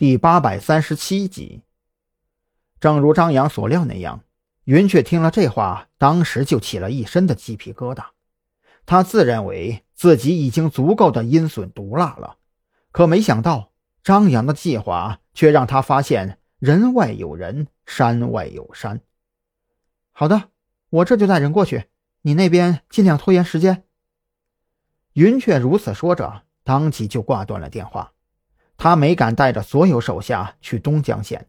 第八百三十七集。正如张扬所料那样，云雀听了这话，当时就起了一身的鸡皮疙瘩。他自认为自己已经足够的阴损毒辣了，可没想到张扬的计划却让他发现人外有人，山外有山。好的，我这就带人过去，你那边尽量拖延时间。云雀如此说着，当即就挂断了电话。他没敢带着所有手下去东江县，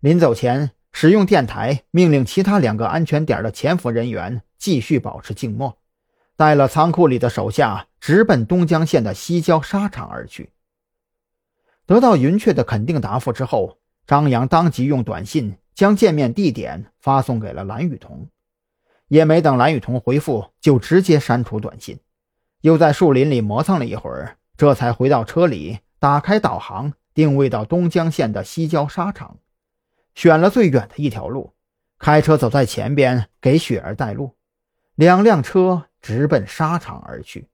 临走前使用电台命令其他两个安全点的潜伏人员继续保持静默，带了仓库里的手下直奔东江县的西郊沙场而去。得到云雀的肯定答复之后，张扬当即用短信将见面地点发送给了蓝雨桐，也没等蓝雨桐回复，就直接删除短信，又在树林里磨蹭了一会儿，这才回到车里。打开导航，定位到东江县的西郊沙场，选了最远的一条路，开车走在前边，给雪儿带路。两辆车直奔沙场而去。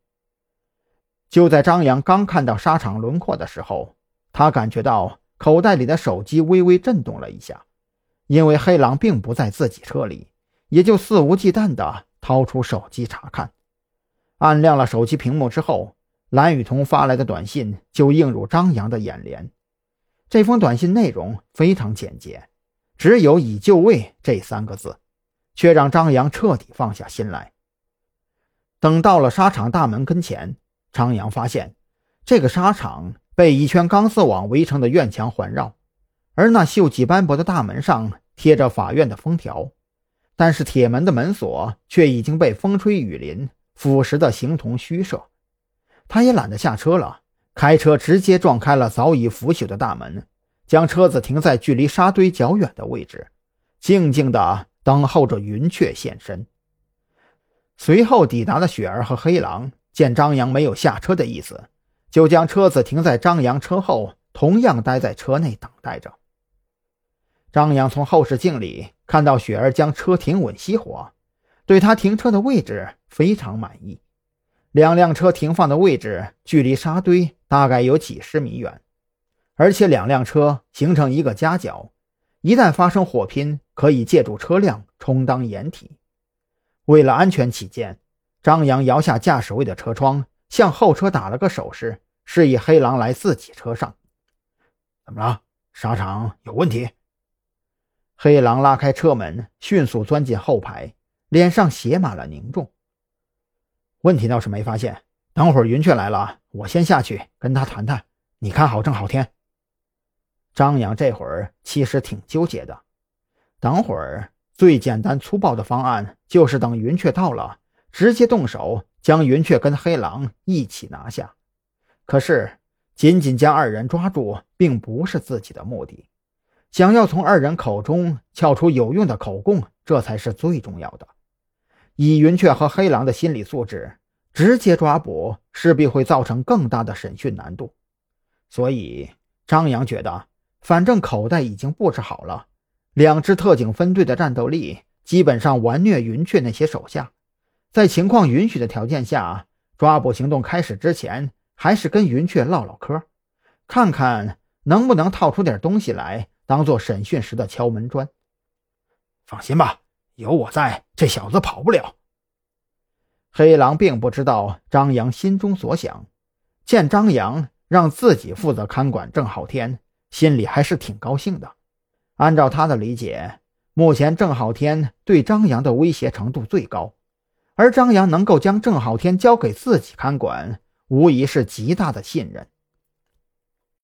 就在张扬刚看到沙场轮廓的时候，他感觉到口袋里的手机微微震动了一下，因为黑狼并不在自己车里，也就肆无忌惮地掏出手机查看。按亮了手机屏幕之后。蓝雨桐发来的短信就映入张扬的眼帘。这封短信内容非常简洁，只有“已就位”这三个字，却让张扬彻底放下心来。等到了沙场大门跟前，张扬发现这个沙场被一圈钢丝网围成的院墙环绕，而那锈迹斑驳的大门上贴着法院的封条，但是铁门的门锁却已经被风吹雨淋腐蚀的形同虚设。他也懒得下车了，开车直接撞开了早已腐朽的大门，将车子停在距离沙堆较远的位置，静静地等候着云雀现身。随后抵达的雪儿和黑狼见张扬没有下车的意思，就将车子停在张扬车后，同样待在车内等待着。张扬从后视镜里看到雪儿将车停稳熄火，对他停车的位置非常满意。两辆车停放的位置距离沙堆大概有几十米远，而且两辆车形成一个夹角，一旦发生火拼，可以借助车辆充当掩体。为了安全起见，张扬摇下驾驶位的车窗，向后车打了个手势，示意黑狼来自己车上。怎么了？沙场有问题？黑狼拉开车门，迅速钻进后排，脸上写满了凝重。问题倒是没发现，等会儿云雀来了，我先下去跟他谈谈。你看好郑浩天。张扬这会儿其实挺纠结的，等会儿最简单粗暴的方案就是等云雀到了，直接动手将云雀跟黑狼一起拿下。可是仅仅将二人抓住，并不是自己的目的，想要从二人口中撬出有用的口供，这才是最重要的。以云雀和黑狼的心理素质，直接抓捕势必会造成更大的审讯难度。所以张扬觉得，反正口袋已经布置好了，两支特警分队的战斗力基本上完虐云雀那些手下。在情况允许的条件下，抓捕行动开始之前，还是跟云雀唠唠嗑，看看能不能套出点东西来，当做审讯时的敲门砖。放心吧。有我在，这小子跑不了。黑狼并不知道张扬心中所想，见张扬让自己负责看管郑浩天，心里还是挺高兴的。按照他的理解，目前郑浩天对张扬的威胁程度最高，而张扬能够将郑浩天交给自己看管，无疑是极大的信任。